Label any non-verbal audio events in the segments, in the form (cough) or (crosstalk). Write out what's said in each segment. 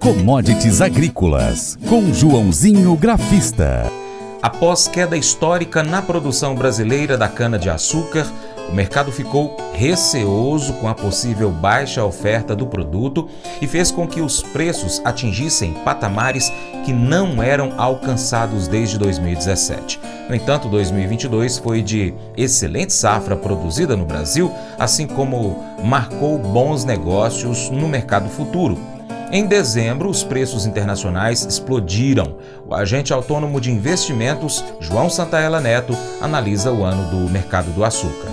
Commodities Agrícolas, com Joãozinho Grafista. Após queda histórica na produção brasileira da cana-de-açúcar, o mercado ficou receoso com a possível baixa oferta do produto e fez com que os preços atingissem patamares que não eram alcançados desde 2017. No entanto, 2022 foi de excelente safra produzida no Brasil, assim como marcou bons negócios no mercado futuro. Em dezembro, os preços internacionais explodiram. O agente autônomo de investimentos, João Santaella Neto, analisa o ano do mercado do açúcar.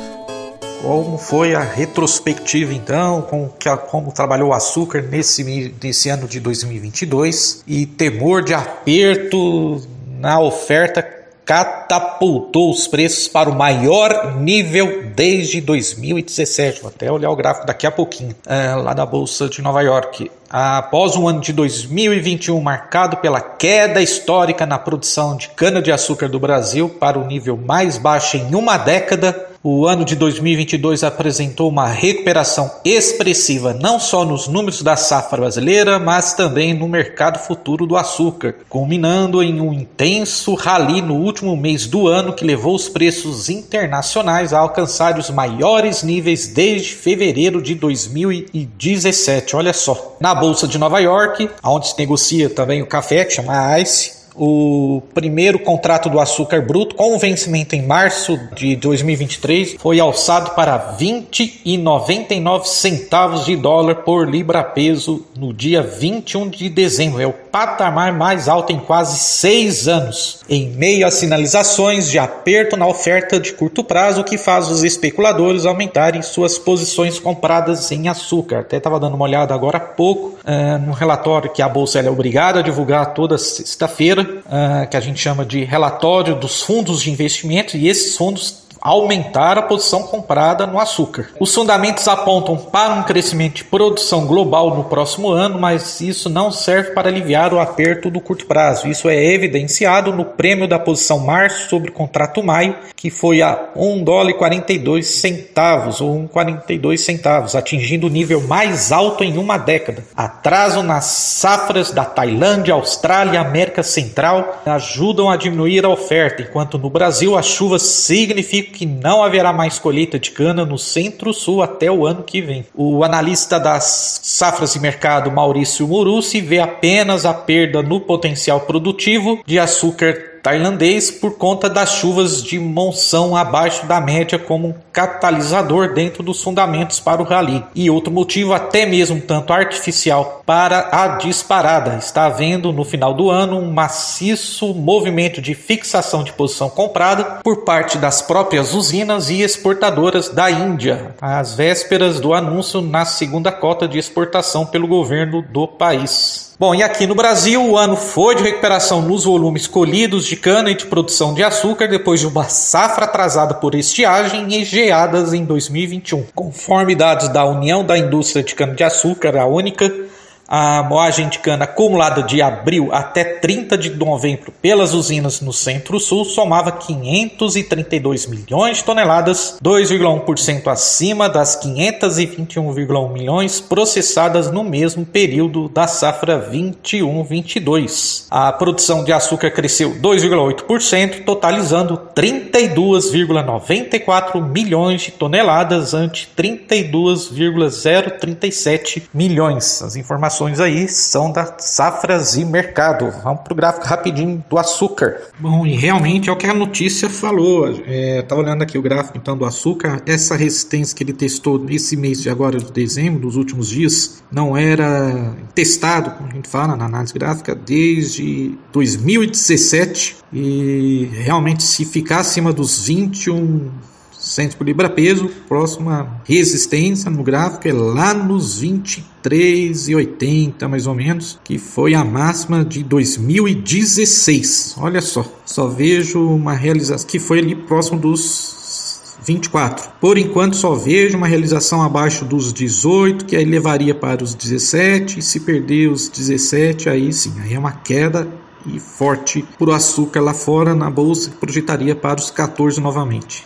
Como foi a retrospectiva então, com que, como trabalhou o açúcar nesse, nesse ano de 2022 e temor de aperto na oferta catapultou os preços para o maior nível desde 2017. Vou até olhar o gráfico daqui a pouquinho, é, lá da Bolsa de Nova York. Após um ano de 2021 marcado pela queda histórica na produção de cana-de-açúcar do Brasil para o nível mais baixo em uma década, o ano de 2022 apresentou uma recuperação expressiva não só nos números da safra brasileira, mas também no mercado futuro do açúcar, culminando em um intenso rally no último mês do ano que levou os preços internacionais a alcançar os maiores níveis desde fevereiro de 2017. Olha só. Na Bolsa de Nova York, onde se negocia também o café, que chama ICE, o primeiro contrato do açúcar bruto, com vencimento em março de 2023, foi alçado para 20,99 centavos de dólar por libra peso no dia 21 de dezembro. É o patamar mais alto em quase seis anos, em meio a sinalizações de aperto na oferta de curto prazo, que faz os especuladores aumentarem suas posições compradas em açúcar. Até estava dando uma olhada agora há pouco uh, no relatório que a Bolsa é obrigada a divulgar toda sexta-feira, uh, que a gente chama de relatório dos fundos de investimento, e esses fundos aumentar a posição comprada no açúcar. Os fundamentos apontam para um crescimento de produção global no próximo ano, mas isso não serve para aliviar o aperto do curto prazo. Isso é evidenciado no prêmio da posição março sobre o contrato maio, que foi a 1 dólar e 42 centavos ou 1,42 centavos, atingindo o nível mais alto em uma década. Atraso nas safras da Tailândia, Austrália e América Central ajudam a diminuir a oferta, enquanto no Brasil as chuvas significam que não haverá mais colheita de cana no centro-sul até o ano que vem. O analista das safras e mercado Maurício Murucci vê apenas a perda no potencial produtivo de açúcar tailandês por conta das chuvas de monção abaixo da média como um catalisador dentro dos fundamentos para o rally. E outro motivo, até mesmo tanto artificial, para a disparada. Está havendo no final do ano um maciço movimento de fixação de posição comprada por parte das próprias usinas e exportadoras da Índia, às vésperas do anúncio na segunda cota de exportação pelo governo do país. Bom, e aqui no Brasil, o ano foi de recuperação nos volumes colhidos de cana e de produção de açúcar depois de uma safra atrasada por estiagem e geadas em 2021. Conforme dados da União da Indústria de Cana-de-Açúcar, a única, a moagem de cana acumulada de abril até 30 de novembro pelas usinas no Centro-Sul somava 532 milhões de toneladas, 2,1% acima das 521,1 milhões processadas no mesmo período da safra 21-22. A produção de açúcar cresceu 2,8%, totalizando 32,94 milhões de toneladas ante 32,037 milhões. As informações informações aí são da Safras e Mercado. Vamos para o gráfico rapidinho do açúcar. Bom, e realmente é o que a notícia falou. Estava é, olhando aqui o gráfico então do açúcar. Essa resistência que ele testou nesse mês de agora de dezembro, nos últimos dias, não era testado, como a gente fala na análise gráfica, desde 2017. E realmente, se ficar acima dos 21 centos por libra peso, próxima resistência no gráfico é lá nos 23,80 mais ou menos, que foi a máxima de 2016. Olha só, só vejo uma realização que foi ali próximo dos 24. Por enquanto só vejo uma realização abaixo dos 18, que aí levaria para os 17, e se perder os 17, aí sim, aí é uma queda e forte para o açúcar lá fora na bolsa que projetaria para os 14 novamente.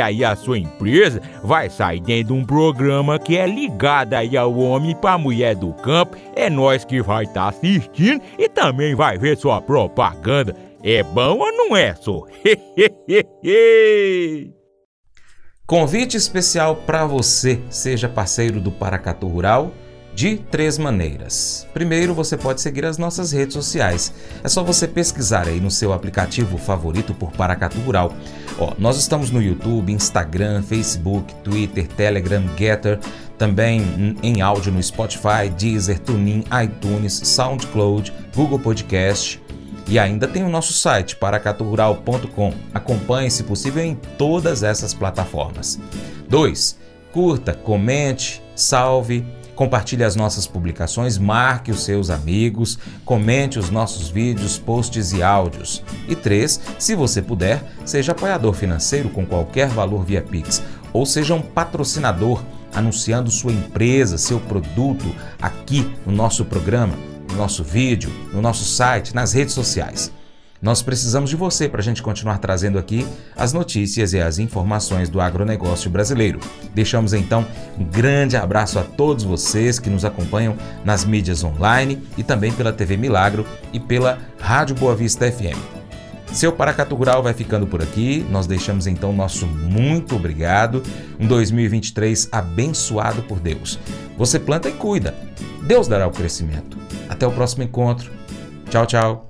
aí a sua empresa vai sair dentro de um programa que é ligado aí ao homem para mulher do campo. É nós que vai estar tá assistindo e também vai ver sua propaganda. É bom ou não é, só? (laughs) Convite especial para você, seja parceiro do Paracatu Rural, de três maneiras. Primeiro, você pode seguir as nossas redes sociais. É só você pesquisar aí no seu aplicativo favorito por Paracatu Rural. Ó, nós estamos no YouTube, Instagram, Facebook, Twitter, Telegram, Getter, também em áudio no Spotify, Deezer, TuneIn, iTunes, SoundCloud, Google Podcast e ainda tem o nosso site paracaturural.com. Acompanhe, se possível, em todas essas plataformas. 2. Curta, comente, salve, compartilhe as nossas publicações, marque os seus amigos, comente os nossos vídeos, posts e áudios. E 3. Se você puder, seja apoiador financeiro com qualquer valor via Pix ou seja um patrocinador anunciando sua empresa, seu produto aqui no nosso programa no nosso vídeo, no nosso site, nas redes sociais. Nós precisamos de você para a gente continuar trazendo aqui as notícias e as informações do agronegócio brasileiro. Deixamos então um grande abraço a todos vocês que nos acompanham nas mídias online e também pela TV Milagro e pela Rádio Boa Vista FM. Seu Paracatu Rural vai ficando por aqui. Nós deixamos então nosso muito obrigado. Um 2023 abençoado por Deus. Você planta e cuida. Deus dará o crescimento. Até o próximo encontro. Tchau, tchau.